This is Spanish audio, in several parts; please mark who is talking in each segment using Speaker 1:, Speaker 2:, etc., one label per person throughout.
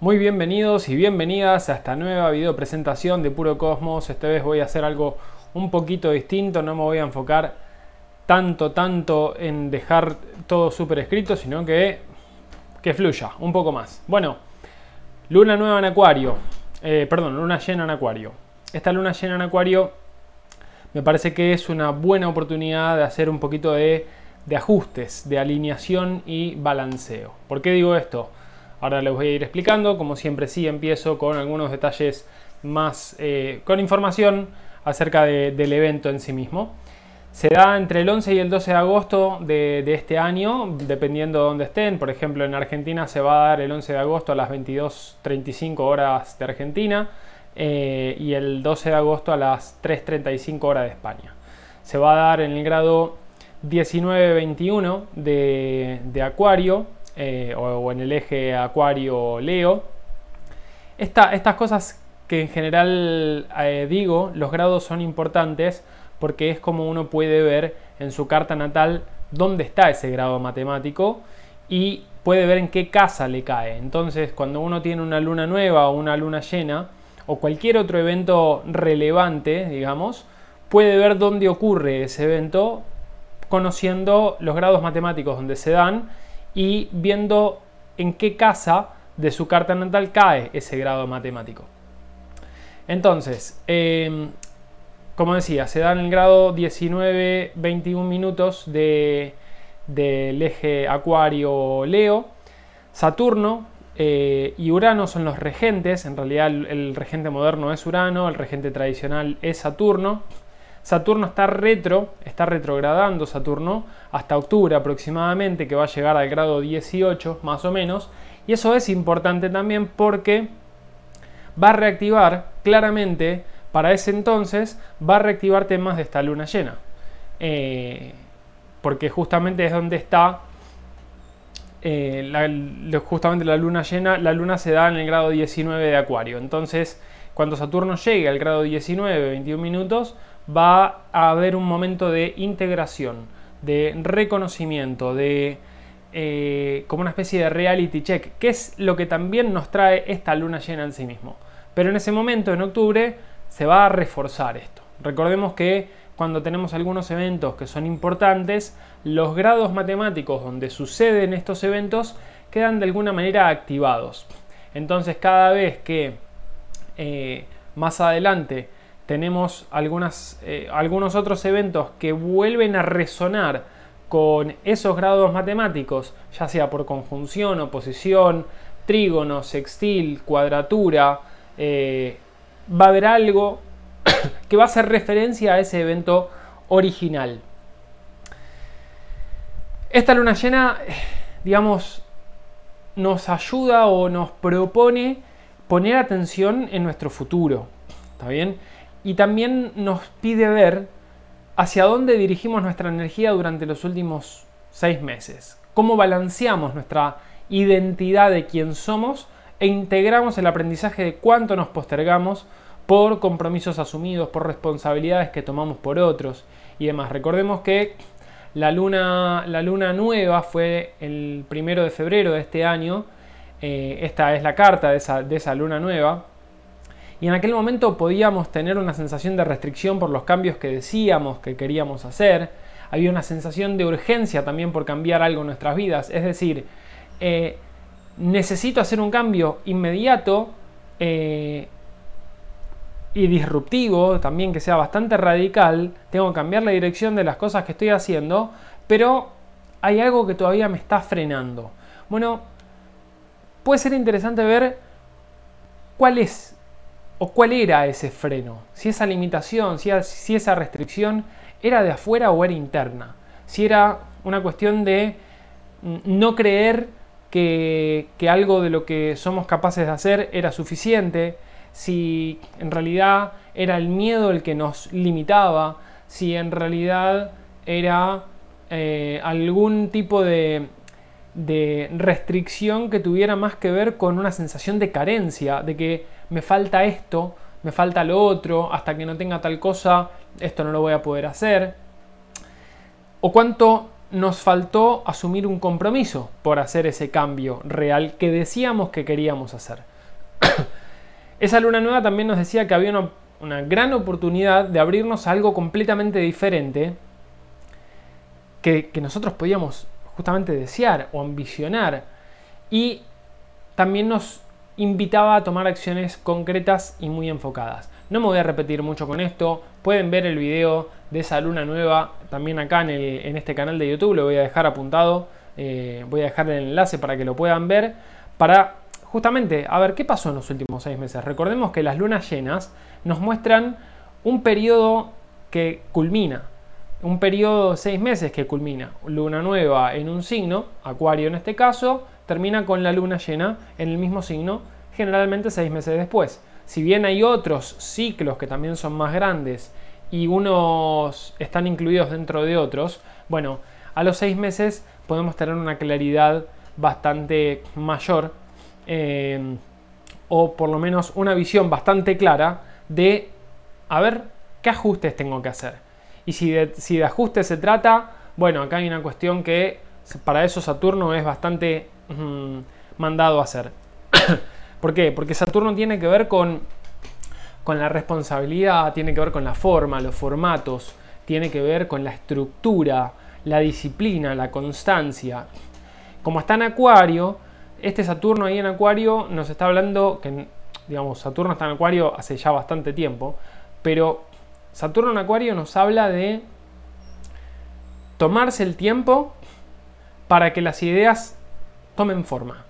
Speaker 1: Muy bienvenidos y bienvenidas a esta nueva video presentación de Puro Cosmos. Esta vez voy a hacer algo un poquito distinto, no me voy a enfocar tanto, tanto en dejar todo súper escrito, sino que, que fluya un poco más. Bueno, luna nueva en Acuario, eh, perdón, luna llena en Acuario. Esta luna llena en Acuario me parece que es una buena oportunidad de hacer un poquito de, de ajustes, de alineación y balanceo. ¿Por qué digo esto? Ahora les voy a ir explicando, como siempre sí empiezo con algunos detalles más, eh, con información acerca del evento en sí mismo. Se da entre el 11 y el 12 de agosto de, este año, dependiendo de dónde estén. Por ejemplo, en Argentina se va a dar el 11 de agosto a las 22.35 horas de Argentina eh, y el 12 de agosto a las 3.35 horas de España. Se va a dar en el grado 19-21 de, de Acuario eh, o, en el eje Acuario-Leo. estas cosas que en general eh, digo, los grados son importantes porque es como uno puede ver en su carta natal dónde está ese grado matemático y puede ver en qué casa le cae. Entonces, cuando uno tiene una luna nueva o una luna llena o cualquier otro evento relevante, digamos, puede ver dónde ocurre ese evento conociendo los grados matemáticos donde se dan y viendo en qué casa de su carta natal cae ese grado matemático. Entonces, em, como decía, se da en el grado 19-21 minutos del eje Acuario-Leo. Saturno eh, y Urano son los regentes. En realidad, el regente moderno es Urano, el regente tradicional es Saturno. Saturno está retro, está retrogradando Saturno hasta octubre aproximadamente, que va a llegar al grado 18 más o menos. Y eso es importante también porque va a reactivar claramente, para ese entonces, va a reactivar temas de esta luna llena. Eh, porque justamente es donde está eh, justamente la luna llena, la luna se da en el grado 19 de Acuario. Entonces, cuando Saturno llegue al grado 19, 21 minutos, va a haber un momento de integración, de reconocimiento, de eh, como una especie de reality check, que es lo que también nos trae esta luna llena en sí mismo. Pero en ese momento, en octubre, se va a reforzar esto. Recordemos que cuando tenemos algunos eventos que son importantes, los grados matemáticos donde suceden estos eventos quedan de alguna manera activados. Entonces cada vez que eh, más adelante tenemos eh, algunos otros eventos que vuelven a resonar con esos grados matemáticos, ya sea por conjunción, oposición, trígono, sextil, cuadratura, eh, va a haber algo que va a hacer referencia a ese evento original. Esta luna llena, digamos, nos ayuda o nos propone poner atención en nuestro futuro. ¿Está bien? Y también nos pide ver hacia dónde dirigimos nuestra energía durante los últimos seis meses, cómo balanceamos nuestra identidad de quién somos e integramos el aprendizaje de cuánto nos postergamos por compromisos asumidos, por responsabilidades que tomamos por otros y demás. Recordemos que la luna, la luna nueva fue el primero de febrero de este año. Eh, esta es la carta de esa, de esa luna nueva y en aquel momento podíamos tener una sensación de restricción por los cambios que decíamos que queríamos hacer. Había una sensación de urgencia también por cambiar algo en nuestras vidas. Es decir, eh, necesito hacer un cambio inmediato eh, y disruptivo, también que sea bastante radical. Tengo que cambiar la dirección de las cosas que estoy haciendo, pero hay algo que todavía me está frenando. Bueno, puede ser interesante ver cuál es ¿O cuál era ese freno? Si esa limitación, si, esa restricción era de afuera o era interna. Si era una cuestión de no creer que, algo de lo que somos capaces de hacer era suficiente, si en realidad era el miedo el que nos limitaba, si en realidad era eh, algún tipo de, de restricción que tuviera más que ver con una sensación de carencia, de que me falta esto, me falta lo otro, hasta que no tenga tal cosa, esto no lo voy a poder hacer. O cuánto nos faltó asumir un compromiso por hacer ese cambio real que decíamos que queríamos hacer. esa luna nueva también nos decía que había una, una gran oportunidad de abrirnos a algo completamente diferente que, que nosotros podíamos justamente desear o ambicionar. Y también nos invitaba a tomar acciones concretas y muy enfocadas. No me voy a repetir mucho con esto, pueden ver el video de esa luna nueva también acá en, este canal de YouTube, lo voy a dejar apuntado, eh, voy a dejar el enlace para que lo puedan ver, para justamente a ver qué pasó en los últimos seis meses. Recordemos que las lunas llenas nos muestran un periodo que culmina, un periodo de seis meses que culmina. Luna nueva en un signo, Acuario en este caso, termina con la luna llena en el mismo signo, generalmente seis meses después. Si bien hay otros ciclos que también son más grandes y unos están incluidos dentro de otros, bueno, a los seis meses podemos tener una claridad bastante mayor eh, o por lo menos una visión bastante clara de a ver qué ajustes tengo que hacer. Y si de, si de ajustes se trata, bueno, acá hay una cuestión que para eso Saturno es bastante mm, mandado a hacer. ¿Por qué? Porque Saturno tiene que ver con, con la responsabilidad, tiene que ver con la forma, los formatos, tiene que ver con la estructura, la disciplina, la constancia. Como está en Acuario, este Saturno ahí en Acuario nos está hablando que, digamos, Saturno está en Acuario hace ya bastante tiempo, pero Saturno en Acuario nos habla de tomarse el tiempo para que las ideas tomen forma.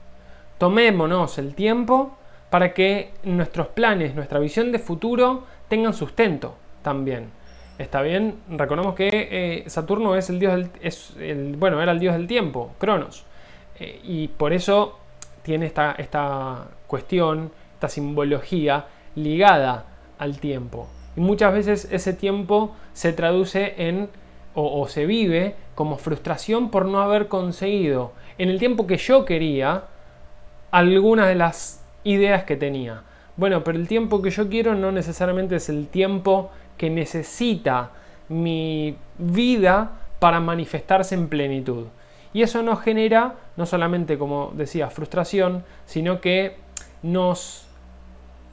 Speaker 1: Tomémonos el tiempo para que nuestros planes, nuestra visión de futuro tengan sustento también. Está bien, recordemos que eh, Saturno es el dios del, bueno, era el dios del tiempo, Cronos. Eh, y por eso tiene esta, esta cuestión, esta simbología ligada al tiempo. Y muchas veces ese tiempo se traduce en o, se vive como frustración por no haber conseguido en el tiempo que yo quería algunas de las ideas que tenía. Bueno, pero el tiempo que yo quiero no necesariamente es el tiempo que necesita mi vida para manifestarse en plenitud. Y eso nos genera, no solamente, como decía, frustración, sino que nos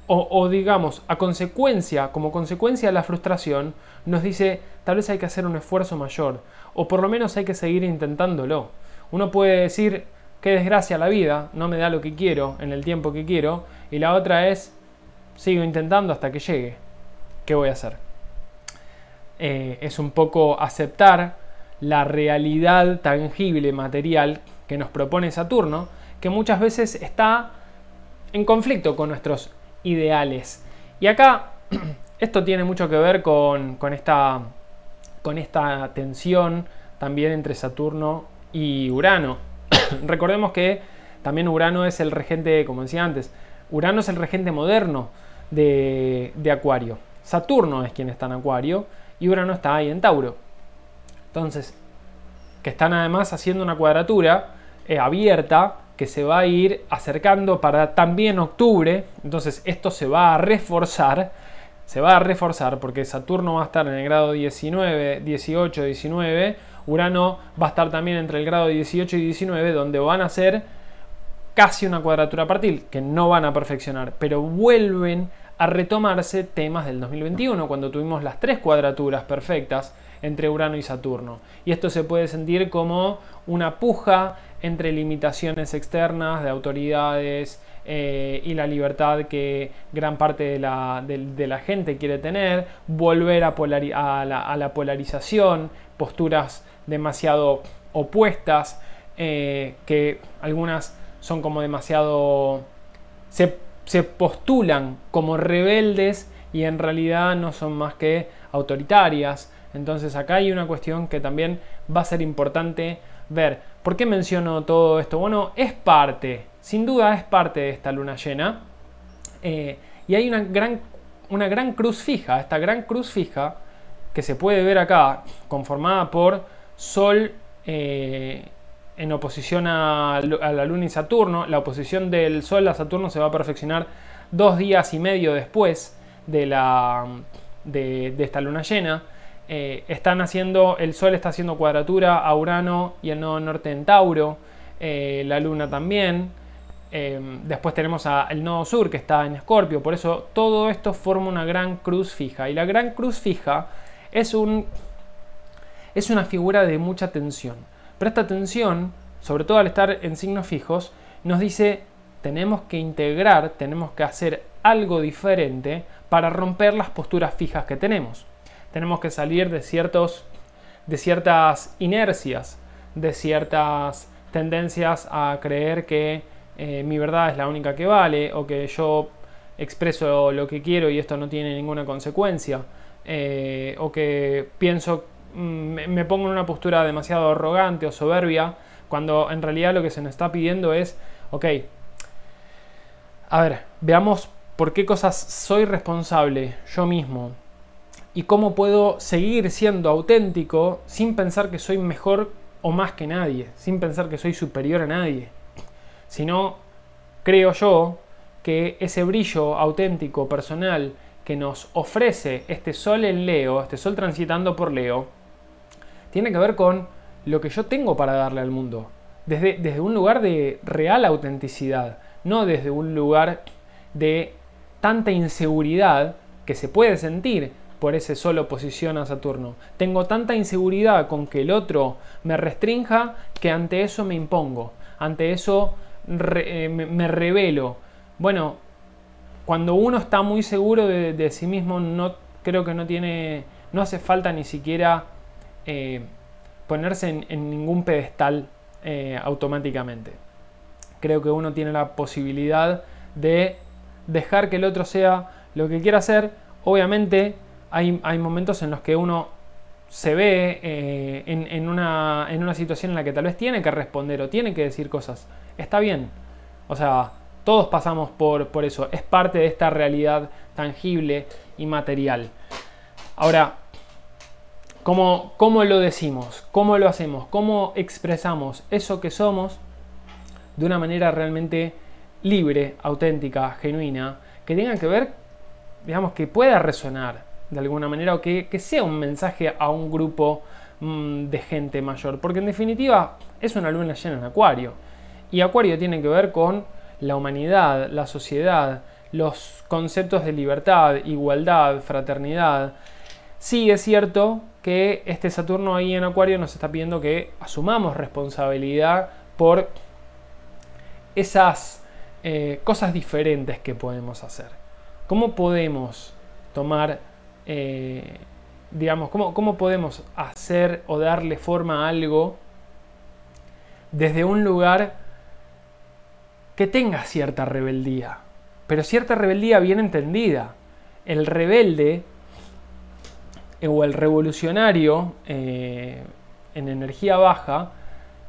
Speaker 1: o, digamos, a consecuencia, como consecuencia de la frustración, nos dice tal vez hay que hacer un esfuerzo mayor, o por lo menos hay que seguir intentándolo. Uno puede decir, qué desgracia la vida, no me da lo que quiero en el tiempo que quiero, y la otra es, sigo intentando hasta que llegue. ¿Qué voy a hacer? Eh, es un poco aceptar la realidad tangible, material que nos propone Saturno, que muchas veces está en conflicto con nuestros ideales. Y acá esto tiene mucho que ver con, esta, con esta tensión también entre Saturno y Urano. Recordemos que también Urano es el regente, como decía antes, Urano es el regente moderno de, Acuario. Saturno es quien está en Acuario y Urano está ahí en Tauro. Entonces, que están además haciendo una cuadratura eh, abierta que se va a ir acercando para también octubre. Entonces esto se va a reforzar. Se va a reforzar porque Saturno va a estar en el grado 19, 18, 19. Urano va a estar también entre el grado 18 y 19, donde van a ser casi una cuadratura partil, que no van a perfeccionar, pero vuelven a retomarse temas del 2021, cuando tuvimos las tres cuadraturas perfectas entre Urano y Saturno. Y esto se puede sentir como una puja entre limitaciones externas de autoridades eh, y la libertad que gran parte de la, gente quiere tener, volver a, la, polarización, posturas demasiado opuestas, eh, que algunas son como demasiado... Se, se postulan como rebeldes y en realidad no son más que autoritarias. Entonces acá hay una cuestión que también va a ser importante ver. ¿Por qué menciono todo esto? Bueno, es parte, sin duda es parte de esta luna llena. Eh, y hay una gran, una gran cruz fija, esta gran cruz fija que se puede ver acá, conformada por Sol eh, en oposición a, la Luna y Saturno. La oposición del Sol a Saturno se va a perfeccionar dos días y medio después de, la, de esta luna llena. Eh, están haciendo, el Sol está haciendo cuadratura a Urano y el nodo norte en Tauro, eh, la Luna también. Em, después tenemos el nodo sur que está en Escorpio. Por eso todo esto forma una gran cruz fija. Y la gran cruz fija es, un, es una figura de mucha tensión. Pero esta tensión, sobre todo al estar en signos fijos, nos dice tenemos que integrar, tenemos que hacer algo diferente para romper las posturas fijas que tenemos. Tenemos que salir de, ciertos, de ciertas inercias, de ciertas tendencias a creer que eh, mi verdad es la única que vale o que yo expreso lo que quiero y esto no tiene ninguna consecuencia eh, o que pienso mm, me pongo en una postura demasiado arrogante o soberbia cuando en realidad lo que se nos está pidiendo es ok a ver veamos por qué cosas soy responsable yo mismo y cómo puedo seguir siendo auténtico sin pensar que soy mejor o más que nadie, sin pensar que soy superior a nadie sino creo yo que ese brillo auténtico, personal, que nos ofrece este sol en Leo, este sol transitando por Leo, tiene que ver con lo que yo tengo para darle al mundo. Desde, desde un lugar de real autenticidad, no desde un lugar de tanta inseguridad que se puede sentir por ese sol oposición a Saturno. Tengo tanta inseguridad con que el otro me restrinja que ante eso me impongo. Ante eso eh, me, revelo. Bueno, cuando uno está muy seguro de, sí mismo, no creo que no tiene, no hace falta ni siquiera eh, ponerse en, ningún pedestal eh, automáticamente. Creo que uno tiene la posibilidad de dejar que el otro sea lo que quiera hacer. Obviamente hay, momentos en los que uno se ve en, en, una, situación en la que tal vez tiene que responder o tiene que decir cosas está bien. O sea, todos pasamos por, por eso. Es parte de esta realidad tangible y material. Ahora, ¿cómo, ¿cómo lo decimos? ¿Cómo lo hacemos? ¿Cómo expresamos eso que somos de una manera realmente libre, auténtica, genuina, que tenga que ver, digamos, que pueda resonar de alguna manera o que, sea un mensaje a un grupo mm, de gente mayor? Porque en definitiva es una luna llena en acuario. Y Acuario tiene que ver con la humanidad, la sociedad, los conceptos de libertad, igualdad, fraternidad. Sí es cierto que este Saturno ahí en Acuario nos está pidiendo que asumamos responsabilidad por esas eh, cosas diferentes que podemos hacer. ¿Cómo podemos tomar, eh, digamos, cómo, cómo podemos hacer o darle forma a algo desde un lugar que tenga cierta rebeldía, pero cierta rebeldía bien entendida. El rebelde eh, o el revolucionario eh, en energía baja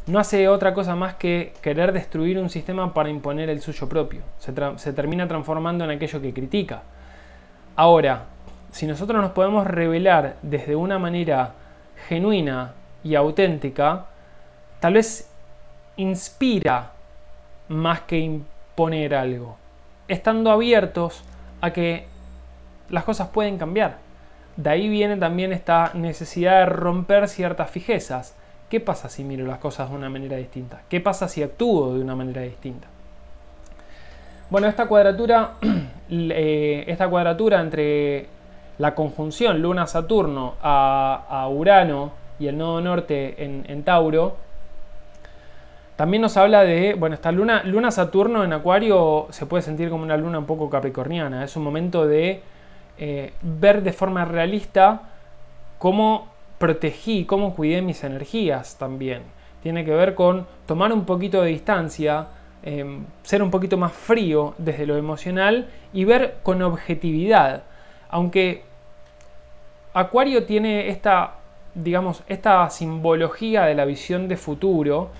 Speaker 1: no hace otra cosa más que querer destruir un sistema para imponer el suyo propio. Se, se termina transformando en aquello que critica. Ahora, si nosotros nos podemos revelar desde una manera genuina y auténtica, tal vez inspira más que imponer algo. Estando abiertos a que las cosas pueden cambiar. De ahí viene también esta necesidad de romper ciertas fijezas. ¿Qué pasa si miro las cosas de una manera distinta? ¿Qué pasa si actúo de una manera distinta? Bueno, esta cuadratura, eh, esta cuadratura entre la conjunción Luna-Saturno a, Urano y el nodo norte en Tauro también nos habla de, bueno, esta luna, luna Saturno en Acuario se puede sentir como una luna un poco capricorniana. Es un momento de eh, ver de forma realista cómo protegí, cómo cuidé mis energías también. Tiene que ver con tomar un poquito de distancia, em, ser un poquito más frío desde lo emocional y ver con objetividad. Aunque Acuario tiene esta, digamos, esta simbología de la visión de futuro,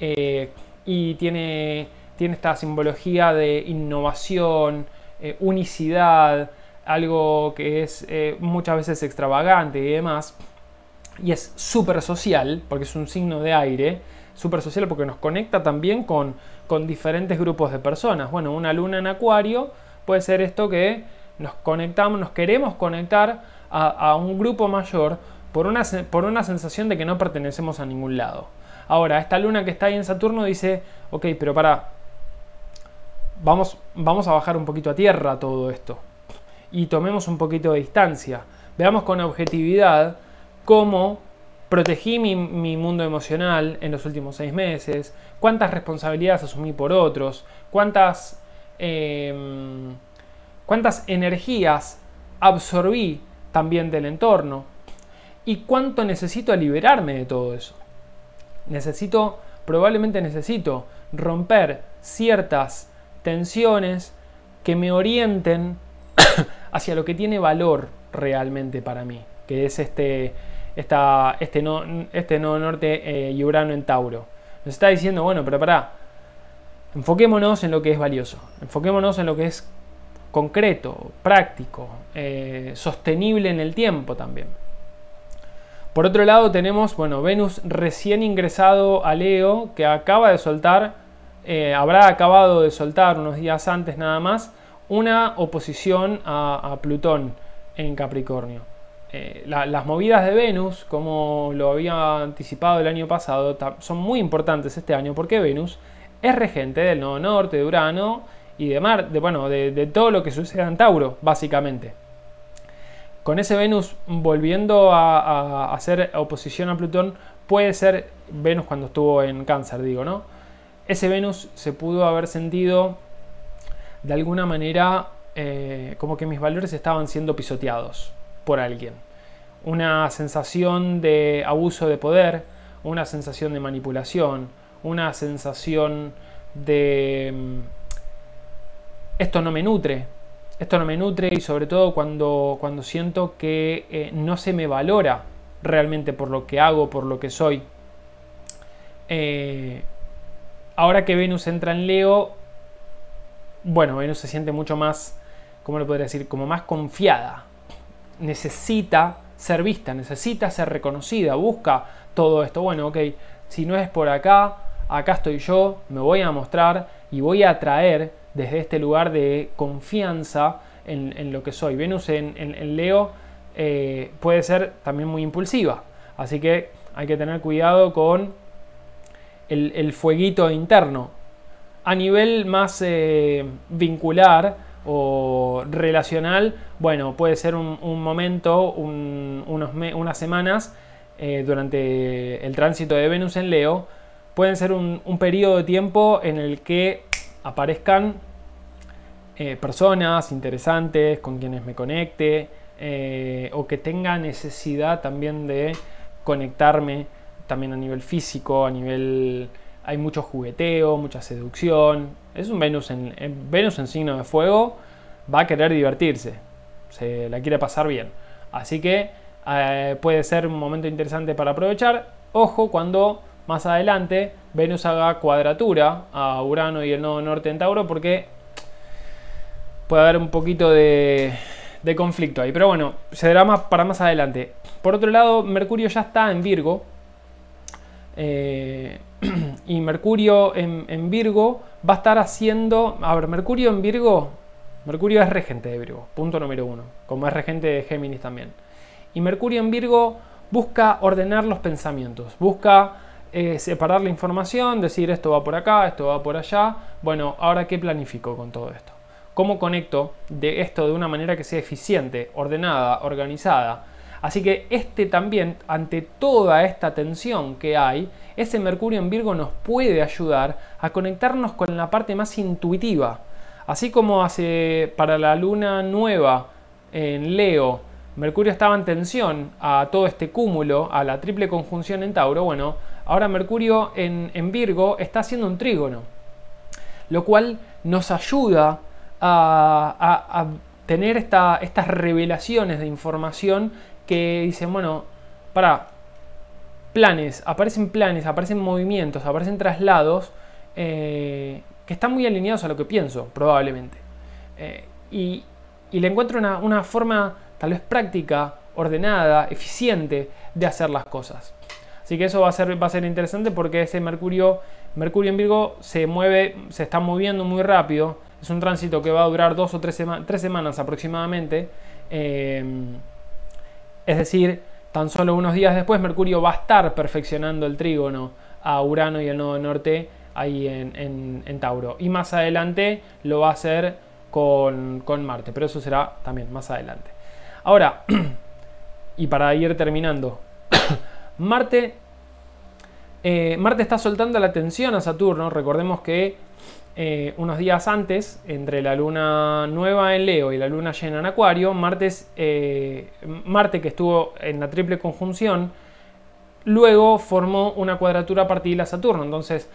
Speaker 1: eh, y tiene, tiene esta simbología de innovación, eh, unicidad, algo que es eh, muchas veces extravagante y demás. Y es súper social, porque es un signo de aire, súper social porque nos conecta también con, con diferentes grupos de personas. Bueno, una luna en acuario puede ser esto que nos conectamos, nos queremos conectar a, un grupo mayor por una, por una sensación de que no pertenecemos a ningún lado. Ahora, esta luna que está ahí en Saturno dice, ok, pero para, vamos, vamos a bajar un poquito a tierra todo esto y tomemos un poquito de distancia. Veamos con objetividad cómo protegí mi, mundo emocional en los últimos seis meses, cuántas responsabilidades asumí por otros, cuántas, em, cuántas energías absorbí también del entorno y cuánto necesito liberarme de todo eso. Necesito, probablemente necesito romper ciertas tensiones que me orienten hacia lo que tiene valor realmente para mí, que es este, este, no, este no norte eh, y Urano en Tauro. Nos está diciendo, bueno, pero pará, enfoquémonos en lo que es valioso, enfoquémonos en lo que es concreto, práctico, eh, sostenible en el tiempo también. Por otro lado tenemos, bueno, Venus recién ingresado a Leo, que acaba de soltar, eh, habrá acabado de soltar unos días antes nada más, una oposición a, Plutón en Capricornio. Eh, las movidas de Venus, como lo había anticipado el año pasado, son muy importantes este año porque Venus es regente del nodo norte, de Urano y de, Mar, de, bueno, de, todo lo que sucede en Tauro, básicamente. Con ese Venus volviendo a, hacer oposición a Plutón, puede ser Venus cuando estuvo en Cáncer, digo, ¿no? Ese Venus se pudo haber sentido de alguna manera eh, como que mis valores estaban siendo pisoteados por alguien. Una sensación de abuso de poder, una sensación de manipulación, una sensación de mm, esto no me nutre, esto no me nutre y sobre todo cuando, cuando siento que eh, no se me valora realmente por lo que hago, por lo que soy. Eh, ahora que Venus entra en Leo, bueno, Venus se siente mucho más, ¿cómo lo podría decir? Como más confiada. Necesita ser vista, necesita ser reconocida, busca todo esto. Bueno, ok, si no es por acá, acá estoy yo, me voy a mostrar y voy a atraer desde este lugar de confianza en, lo que soy. Venus en, Leo eh, puede ser también muy impulsiva, así que hay que tener cuidado con el, fueguito interno a nivel más eh, vincular o relacional, bueno, puede ser un, momento, unos unas semanas eh, durante el tránsito de Venus en Leo, pueden ser un, periodo de tiempo en el que aparezcan eh, personas interesantes con quienes me conecte o que tenga necesidad también de conectarme también a nivel físico, a nivel hay mucho jugueteo, mucha seducción. Es un Venus en, Venus en signo de fuego, va a querer divertirse, se la quiere pasar bien. Así que eh, puede ser un momento interesante para aprovechar. Ojo cuando más adelante Venus haga cuadratura a Urano y el nodo norte en Tauro porque puede haber un poquito de, conflicto ahí. Pero bueno, se dará más para más adelante. Por otro lado, Mercurio ya está en Virgo. Eh, y Mercurio en, Virgo va a estar haciendo. A ver, Mercurio en Virgo. Mercurio es regente de Virgo, punto número uno, como es regente de Géminis también. Y Mercurio en Virgo busca ordenar los pensamientos, busca eh, separar la información, decir esto va por acá, esto va por allá. Bueno, ahora qué planifico con todo esto. ¿Cómo conecto de esto de una manera que sea eficiente, ordenada, organizada? Así que este también, ante toda esta tensión que hay, ese Mercurio en Virgo nos puede ayudar a conectarnos con la parte más intuitiva. Así como hace para la luna nueva en Leo, Mercurio estaba en tensión a todo este cúmulo, a la triple conjunción en Tauro, bueno, ahora Mercurio en, Virgo está haciendo un trígono, lo cual nos ayuda a, tener estas revelaciones de información que dicen, bueno, para, planes, aparecen planes, aparecen movimientos, aparecen traslados eh, que están muy alineados a lo que pienso, probablemente. Eh, y, le encuentro una, forma tal vez práctica, ordenada, eficiente de hacer las cosas. Así que eso va a ser, va a ser interesante porque ese Mercurio, Mercurio en Virgo se mueve, se está moviendo muy rápido. Es un tránsito que va a durar dos o tres, semanas aproximadamente. Eh, es decir, tan solo unos días después Mercurio va a estar perfeccionando el trígono a Urano y el nodo norte ahí en, Tauro. Y más adelante lo va a hacer con, Marte, pero eso será también más adelante. Ahora, y para ir terminando, Marte, eh, Marte está soltando la atención a Saturno. Recordemos que eh, unos días antes, entre la luna nueva en Leo y la luna llena en Acuario, eh, Marte que estuvo en la triple conjunción, luego formó una cuadratura partida a Saturno. Entonces,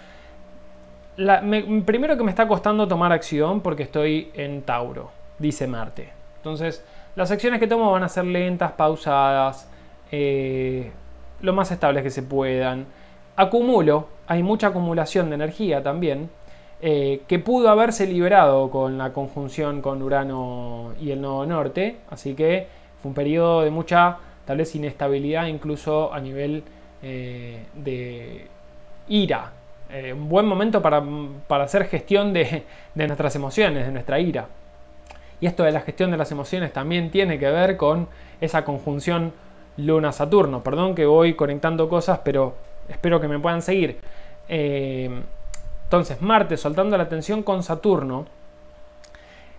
Speaker 1: primero que me está costando tomar acción porque estoy en Tauro, dice Marte. Entonces, las acciones que tomo van a ser lentas, pausadas, eh, lo más estables que se puedan. Acumulo, hay mucha acumulación de energía también eh, que pudo haberse liberado con la conjunción con Urano y el Nodo Norte, así que fue un periodo de mucha, tal vez, inestabilidad, incluso a nivel eh, de ira. Eh, un buen momento para, hacer gestión de, de nuestras emociones, de nuestra ira. Y esto de la gestión de las emociones también tiene que ver con esa conjunción Luna-Saturno. Perdón que voy conectando cosas, pero espero que me puedan seguir. Entonces, Marte, soltando la tensión con Saturno,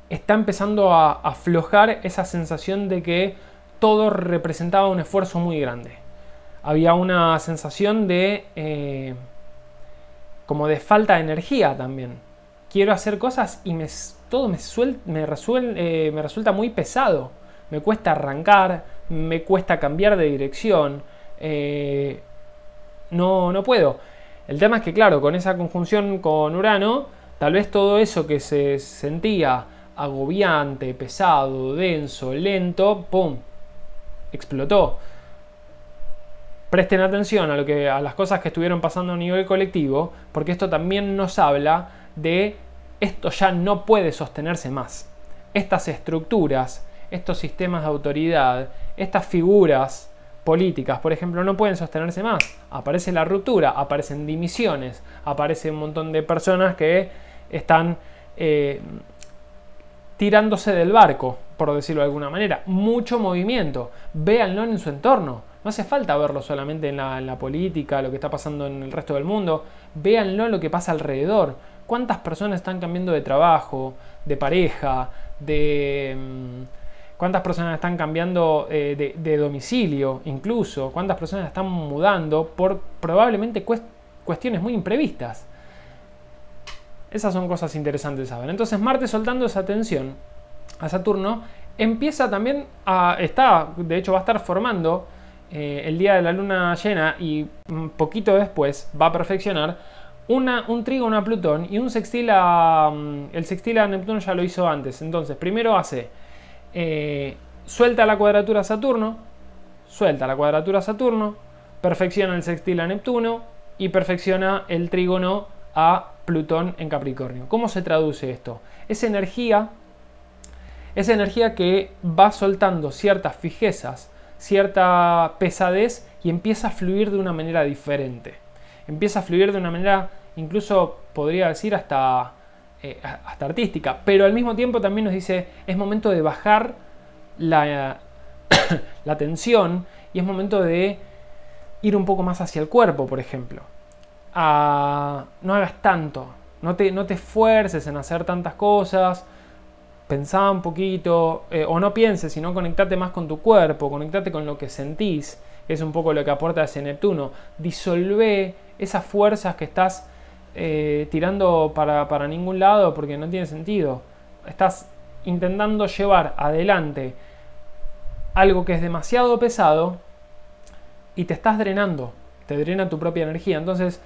Speaker 1: está empezando a aflojar esa sensación de que todo representaba un esfuerzo muy grande. Había una sensación de. Eh, como de falta de energía también. Quiero hacer cosas y todo me, me, eh, me resulta muy pesado. Me cuesta arrancar, me cuesta cambiar de dirección. Eh, no, no puedo. El tema es que, claro, con esa conjunción con Urano, tal vez todo eso que se sentía agobiante, pesado, denso, lento, ¡pum! explotó. Presten atención a, lo que, a las cosas que estuvieron pasando a nivel colectivo, porque esto también nos habla de esto ya no puede sostenerse más. Estas estructuras, estos sistemas de autoridad, estas figuras políticas, por ejemplo, no pueden sostenerse más. Aparece la ruptura, aparecen dimisiones, aparece un montón de personas que están eh, tirándose del barco, por decirlo de alguna manera. Mucho movimiento. Véanlo en su entorno. No hace falta verlo solamente en la, política, lo que está pasando en el resto del mundo. Véanlo lo que pasa alrededor. ¿Cuántas personas están cambiando de trabajo, de pareja, de... Mm, cuántas personas están cambiando eh, de, domicilio incluso, cuántas personas están mudando por probablemente cuestiones muy imprevistas. Esas son cosas interesantes saber. Entonces Marte soltando esa tensión a Saturno empieza también a, está, de hecho va a estar formando eh, el día de la luna llena y un poquito después va a perfeccionar una, un trígono a Plutón y un sextil a, mm, el sextil a Neptuno ya lo hizo antes. Entonces primero hace eh, suelta la cuadratura Saturno, suelta la cuadratura Saturno, perfecciona el sextil a Neptuno y perfecciona el trígono a Plutón en Capricornio. ¿Cómo se traduce esto? Esa energía, esa energía que va soltando ciertas fijezas, cierta pesadez y empieza a fluir de una manera diferente. Empieza a fluir de una manera, incluso podría decir hasta eh, hasta artística, pero al mismo tiempo también nos dice es momento de bajar la, tensión y es momento de ir un poco más hacia el cuerpo, por ejemplo. no hagas tanto, no te, no te esfuerces en hacer tantas cosas, pensá un poquito, eh, o no pienses, sino conectate más con tu cuerpo, conectate con lo que sentís, que es un poco lo que aporta ese Neptuno. Disolve esas fuerzas que estás eh, tirando para, ningún lado porque no tiene sentido. Estás intentando llevar adelante algo que es demasiado pesado y te estás drenando, te drena tu propia energía. Entonces,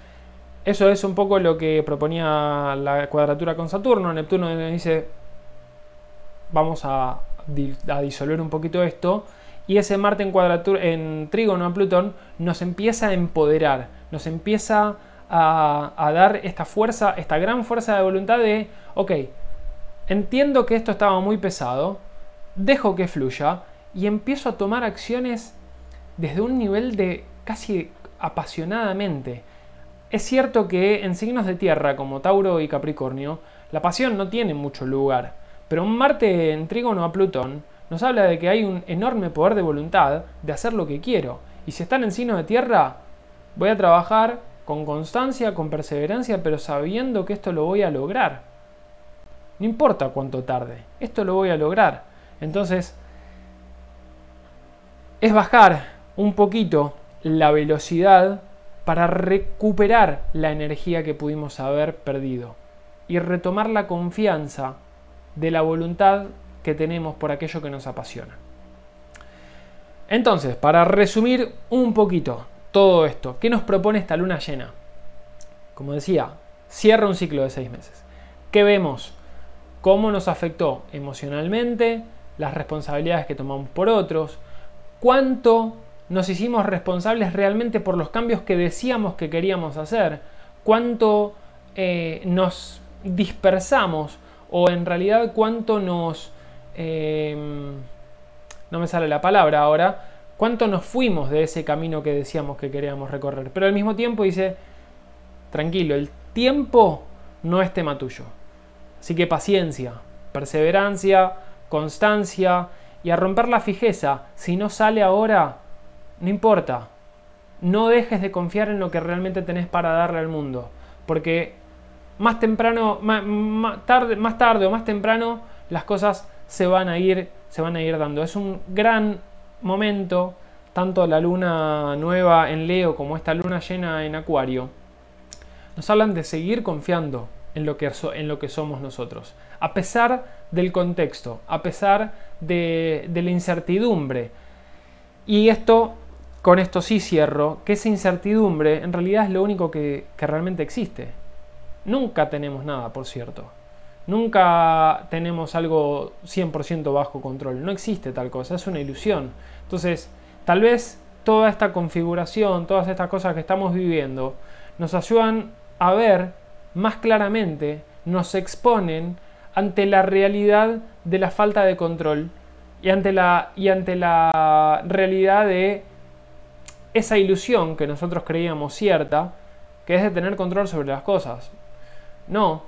Speaker 1: eso es un poco lo que proponía la cuadratura con Saturno. Neptuno dice, vamos a, disolver un poquito esto. Y ese Marte en cuadratura, en trígono a Plutón, nos empieza a empoderar, nos empieza a, dar esta fuerza, esta gran fuerza de voluntad de, ok, entiendo que esto estaba muy pesado, dejo que fluya y empiezo a tomar acciones desde un nivel de casi apasionadamente. Es cierto que en signos de tierra como Tauro y Capricornio, la pasión no tiene mucho lugar, pero un Marte en trígono a Plutón nos habla de que hay un enorme poder de voluntad de hacer lo que quiero. Y si están en signos de tierra, voy a trabajar con constancia, con perseverancia, pero sabiendo que esto lo voy a lograr. No importa cuánto tarde, esto lo voy a lograr. Entonces, es bajar un poquito la velocidad para recuperar la energía que pudimos haber perdido y retomar la confianza de la voluntad que tenemos por aquello que nos apasiona. Entonces, para resumir un poquito todo esto, ¿qué nos propone esta luna llena? Como decía, cierra un ciclo de seis meses. ¿Qué vemos? ¿Cómo nos afectó emocionalmente? Las responsabilidades que tomamos por otros. ¿Cuánto nos hicimos responsables realmente por los cambios que decíamos que queríamos hacer? ¿Cuánto eh, nos dispersamos? ¿O en realidad cuánto nos... Em, no me sale la palabra ahora, cuánto nos fuimos de ese camino que decíamos que queríamos recorrer. Pero al mismo tiempo dice, tranquilo, el tiempo no es tema tuyo. Así que paciencia, perseverancia, constancia y a romper la fijeza. Si no sale ahora, no importa. No dejes de confiar en lo que realmente tenés para darle al mundo. Porque más temprano, más, tarde, más tarde o más temprano, las cosas se van a ir se van a ir dando. Es un gran momento, tanto la luna nueva en Leo como esta luna llena en Acuario. Nos hablan de seguir confiando en lo que, en lo que somos nosotros, a pesar del contexto, a pesar de, la incertidumbre. Y esto, con esto sí cierro, que esa incertidumbre en realidad es lo único que, que realmente existe. Nunca tenemos nada, por cierto. Nunca tenemos algo 100% bajo control. No existe tal cosa, es una ilusión. Entonces, tal vez toda esta configuración, todas estas cosas que estamos viviendo, nos ayudan a ver más claramente, nos exponen ante la realidad de la falta de control y ante la, y ante la realidad de esa ilusión que nosotros creíamos cierta, que es de tener control sobre las cosas. No,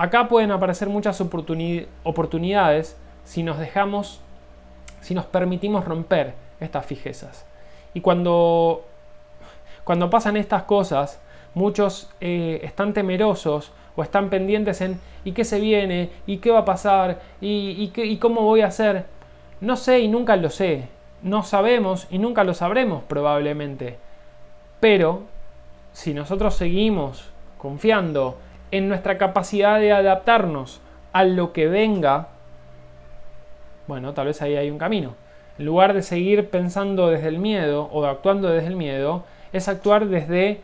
Speaker 1: Acá pueden aparecer muchas oportunidades si nos dejamos, si nos permitimos romper estas fijezas. Y cuando, cuando pasan estas cosas, muchos eh, están temerosos o están pendientes en ¿y qué se viene? ¿y qué va a pasar? ¿Y, ¿y cómo voy a hacer? No sé y nunca lo sé. No sabemos y nunca lo sabremos probablemente. Pero si nosotros seguimos confiando en nuestra capacidad de adaptarnos a lo que venga, bueno, tal vez ahí hay un camino. En lugar de seguir pensando desde el miedo o actuando desde el miedo, es actuar desde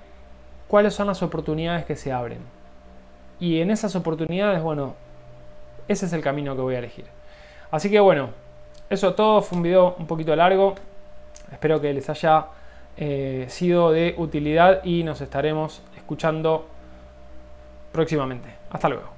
Speaker 1: cuáles son las oportunidades que se abren. Y en esas oportunidades, bueno, ese es el camino que voy a elegir. Así que bueno, eso todo fue un video un poquito largo. Espero que les haya eh, sido de utilidad y nos estaremos escuchando próximamente. Hasta luego.